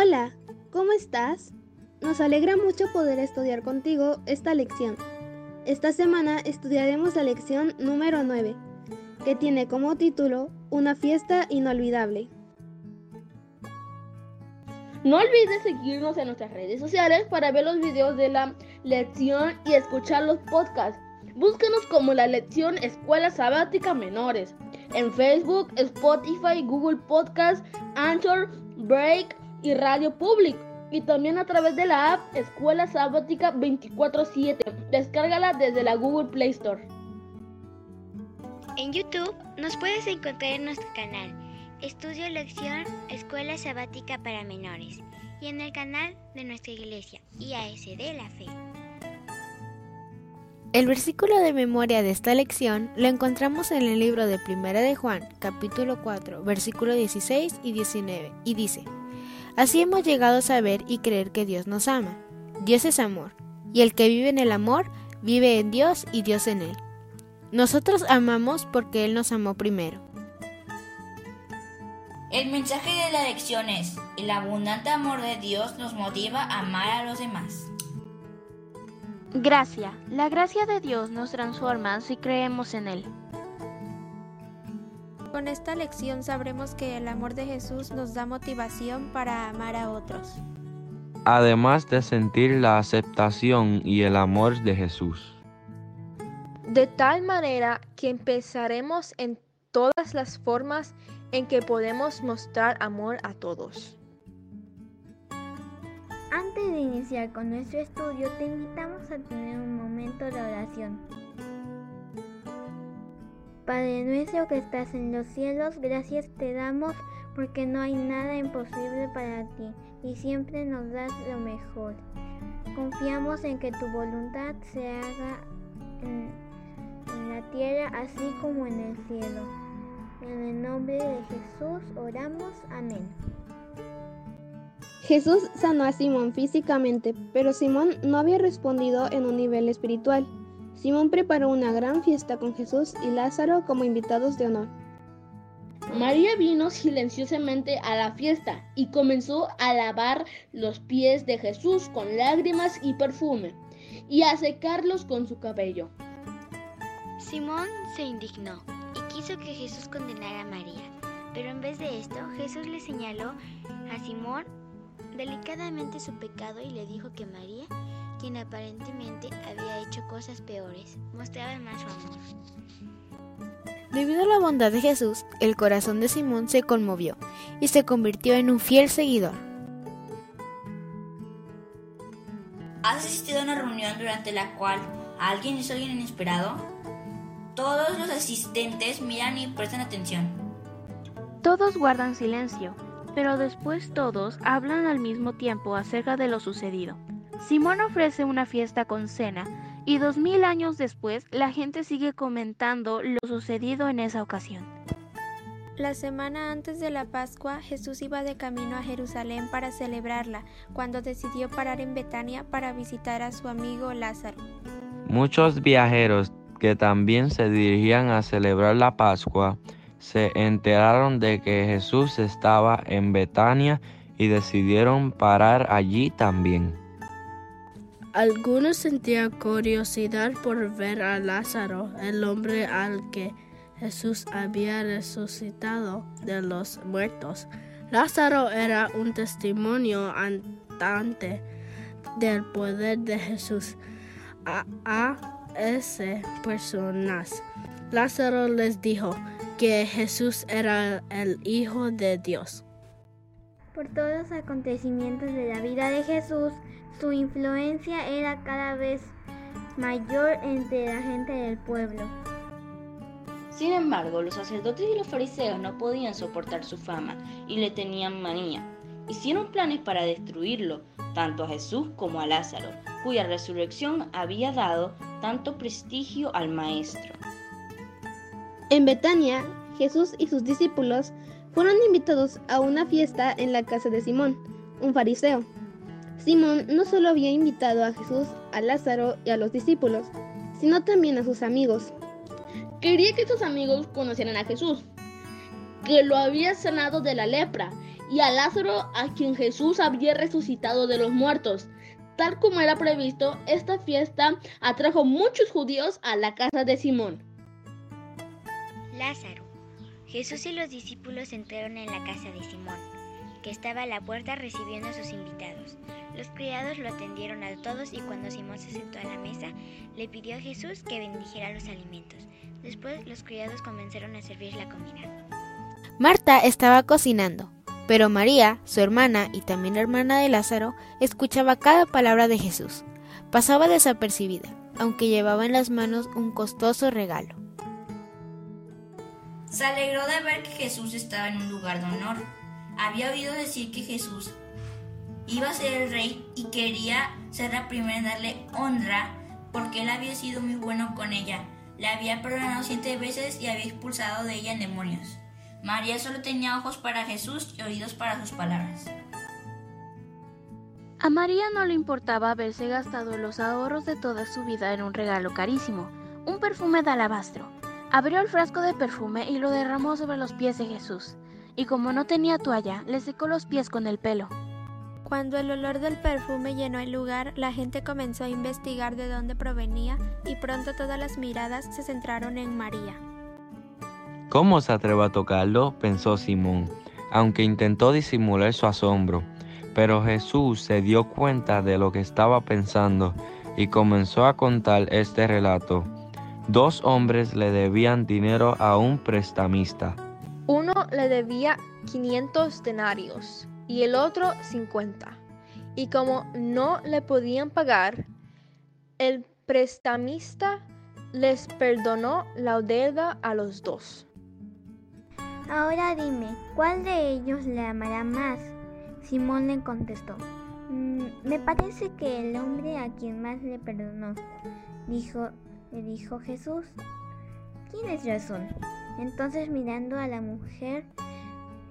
Hola, ¿cómo estás? Nos alegra mucho poder estudiar contigo esta lección. Esta semana estudiaremos la lección número 9, que tiene como título Una fiesta inolvidable. No olvides seguirnos en nuestras redes sociales para ver los videos de la lección y escuchar los podcasts. Búscanos como la lección Escuela Sabática Menores en Facebook, Spotify, Google Podcast, Anchor, Break y Radio Public. Y también a través de la app Escuela Sabática 24-7. Descárgala desde la Google Play Store. En YouTube nos puedes encontrar en nuestro canal Estudio Lección Escuela Sabática para Menores y en el canal de nuestra iglesia IASD La Fe. El versículo de memoria de esta lección lo encontramos en el libro de Primera de Juan, capítulo 4, versículo 16 y 19, y dice, Así hemos llegado a saber y creer que Dios nos ama. Dios es amor, y el que vive en el amor, vive en Dios y Dios en él. Nosotros amamos porque Él nos amó primero. El mensaje de la lección es, el abundante amor de Dios nos motiva a amar a los demás. Gracia. La gracia de Dios nos transforma si creemos en Él. Con esta lección sabremos que el amor de Jesús nos da motivación para amar a otros. Además de sentir la aceptación y el amor de Jesús. De tal manera que empezaremos en todas las formas en que podemos mostrar amor a todos. Antes de iniciar con nuestro estudio, te invitamos a tener un momento de oración. Padre nuestro que estás en los cielos, gracias te damos porque no hay nada imposible para ti y siempre nos das lo mejor. Confiamos en que tu voluntad se haga en, la tierra así como en el cielo. En el nombre de Jesús oramos. Amén. Jesús sanó a Simón físicamente, pero Simón no había respondido en un nivel espiritual. Simón preparó una gran fiesta con Jesús y Lázaro como invitados de honor. María vino silenciosamente a la fiesta y comenzó a lavar los pies de Jesús con lágrimas y perfume y a secarlos con su cabello. Simón se indignó y quiso que Jesús condenara a María, pero en vez de esto Jesús le señaló a Simón delicadamente su pecado y le dijo que María, quien aparentemente había hecho cosas peores, mostraba más su amor. Debido a la bondad de Jesús, el corazón de Simón se conmovió y se convirtió en un fiel seguidor. ¿Has asistido a una reunión durante la cual alguien hizo alguien inesperado? Todos los asistentes miran y prestan atención. Todos guardan silencio, pero después todos hablan al mismo tiempo acerca de lo sucedido. Simón ofrece una fiesta con cena y dos mil años después la gente sigue comentando lo sucedido en esa ocasión. La semana antes de la Pascua, Jesús iba de camino a Jerusalén para celebrarla, cuando decidió parar en Betania para visitar a su amigo Lázaro. Muchos viajeros que también se dirigían a celebrar la Pascua se enteraron de que Jesús estaba en Betania y decidieron parar allí también. Algunos sentían curiosidad por ver a Lázaro, el hombre al que Jesús había resucitado de los muertos. Lázaro era un testimonio andante del poder de Jesús a, a esas personas. Lázaro les dijo que Jesús era el Hijo de Dios. Por todos los acontecimientos de la vida de Jesús, su influencia era cada vez mayor entre la gente del pueblo. Sin embargo, los sacerdotes y los fariseos no podían soportar su fama y le tenían manía. Hicieron planes para destruirlo, tanto a Jesús como a Lázaro, cuya resurrección había dado tanto prestigio al Maestro. En Betania, Jesús y sus discípulos fueron invitados a una fiesta en la casa de Simón, un fariseo. Simón no solo había invitado a Jesús, a Lázaro y a los discípulos, sino también a sus amigos. Quería que sus amigos conocieran a Jesús, que lo había sanado de la lepra y a Lázaro a quien Jesús había resucitado de los muertos. Tal como era previsto, esta fiesta atrajo muchos judíos a la casa de Simón. Lázaro. Jesús y los discípulos entraron en la casa de Simón, que estaba a la puerta recibiendo a sus invitados. Los criados lo atendieron a todos y cuando Simón se sentó a la mesa, le pidió a Jesús que bendijera los alimentos. Después los criados comenzaron a servir la comida. Marta estaba cocinando, pero María, su hermana y también hermana de Lázaro, escuchaba cada palabra de Jesús. Pasaba desapercibida, aunque llevaba en las manos un costoso regalo. Se alegró de ver que Jesús estaba en un lugar de honor. Había oído decir que Jesús iba a ser el rey y quería ser la primera en darle honra porque él había sido muy bueno con ella. Le había perdonado siete veces y había expulsado de ella demonios. María solo tenía ojos para Jesús y oídos para sus palabras. A María no le importaba haberse gastado los ahorros de toda su vida en un regalo carísimo, un perfume de alabastro. Abrió el frasco de perfume y lo derramó sobre los pies de Jesús, y como no tenía toalla, le secó los pies con el pelo. Cuando el olor del perfume llenó el lugar, la gente comenzó a investigar de dónde provenía y pronto todas las miradas se centraron en María. ¿Cómo se atreve a tocarlo? pensó Simón, aunque intentó disimular su asombro. Pero Jesús se dio cuenta de lo que estaba pensando y comenzó a contar este relato. Dos hombres le debían dinero a un prestamista. Uno le debía 500 denarios y el otro 50. Y como no le podían pagar, el prestamista les perdonó la deuda a los dos. Ahora dime, ¿cuál de ellos le amará más? Simón le contestó, "Mm, me parece que el hombre a quien más le perdonó. Dijo, le dijo Jesús, tienes razón. Entonces mirando a la mujer,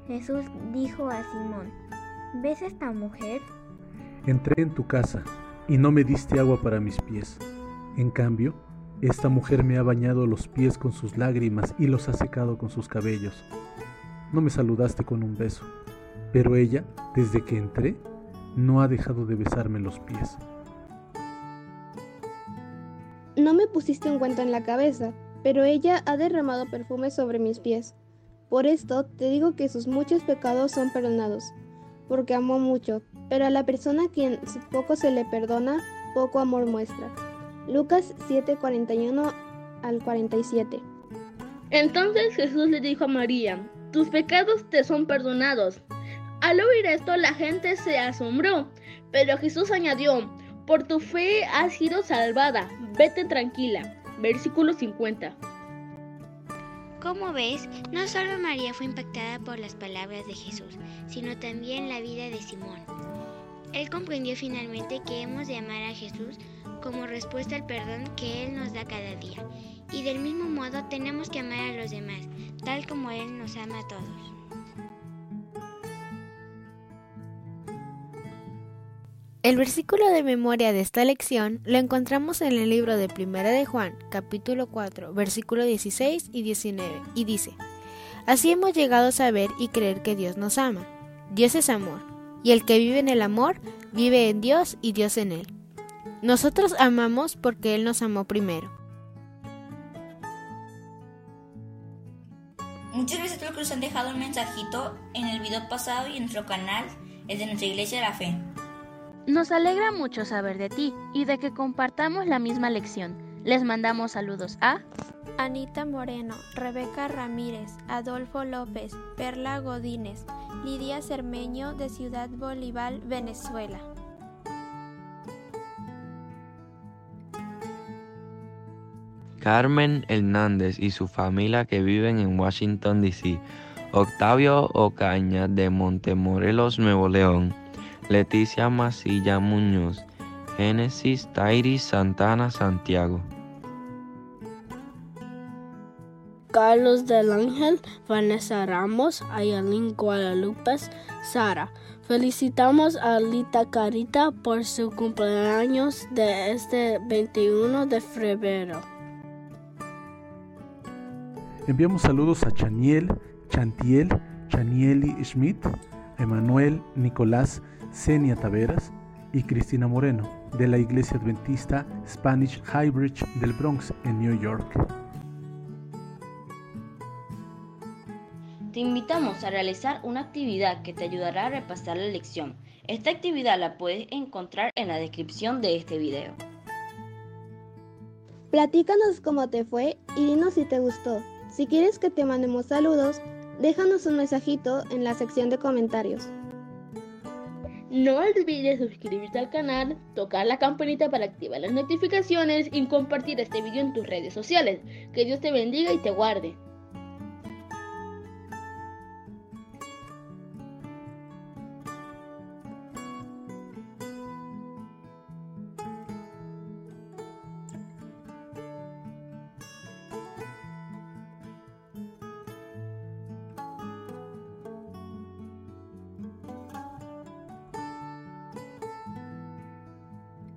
Jesús dijo a Simón, ¿ves esta mujer? Entré en tu casa y no me diste agua para mis pies. En cambio, esta mujer me ha bañado los pies con sus lágrimas y los ha secado con sus cabellos. No me saludaste con un beso, pero ella, desde que entré, no ha dejado de besarme los pies. No me pusiste un cuento en la cabeza, pero ella ha derramado perfume sobre mis pies. Por esto te digo que sus muchos pecados son perdonados, porque amó mucho, pero a la persona a quien poco se le perdona, poco amor muestra. Lucas 7:41 al 47. Entonces Jesús le dijo a María, tus pecados te son perdonados. Al oír esto la gente se asombró, pero Jesús añadió, por tu fe has sido salvada, vete tranquila. Versículo 50. Como ves, no solo María fue impactada por las palabras de Jesús, sino también la vida de Simón. Él comprendió finalmente que hemos de amar a Jesús como respuesta al perdón que Él nos da cada día. Y del mismo modo tenemos que amar a los demás, tal como Él nos ama a todos. El versículo de memoria de esta lección lo encontramos en el libro de Primera de Juan, capítulo 4, versículo 16 y 19, y dice, Así hemos llegado a saber y creer que Dios nos ama. Dios es amor, y el que vive en el amor, vive en Dios y Dios en él. Nosotros amamos porque Él nos amó primero. Muchas veces creo que nos han dejado un mensajito en el video pasado y en nuestro canal, el de nuestra iglesia de la fe. Nos alegra mucho saber de ti y de que compartamos la misma lección. Les mandamos saludos a Anita Moreno, Rebeca Ramírez, Adolfo López, Perla Godínez, Lidia Cermeño de Ciudad Bolívar, Venezuela. Carmen Hernández y su familia que viven en Washington, D.C. Octavio Ocaña de Montemorelos, Nuevo León. Leticia Masilla Muñoz. Génesis Tairi Santana, Santiago. Carlos del Ángel, Vanessa Ramos, Ayalín Guadalupe, Sara. Felicitamos a Lita Carita por su cumpleaños de este 21 de febrero. Enviamos saludos a Chaniel, Chantiel, Chanieli Schmidt, Emanuel Nicolás Senia Taveras y Cristina Moreno, de la Iglesia Adventista Spanish Highbridge del Bronx, en New York. Te invitamos a realizar una actividad que te ayudará a repasar la lección. Esta actividad la puedes encontrar en la descripción de este video. Platícanos cómo te fue y dinos si te gustó. Si quieres que te mandemos saludos, déjanos un mensajito en la sección de comentarios. No olvides suscribirte al canal, tocar la campanita para activar las notificaciones y compartir este video en tus redes sociales. Que Dios te bendiga y te guarde.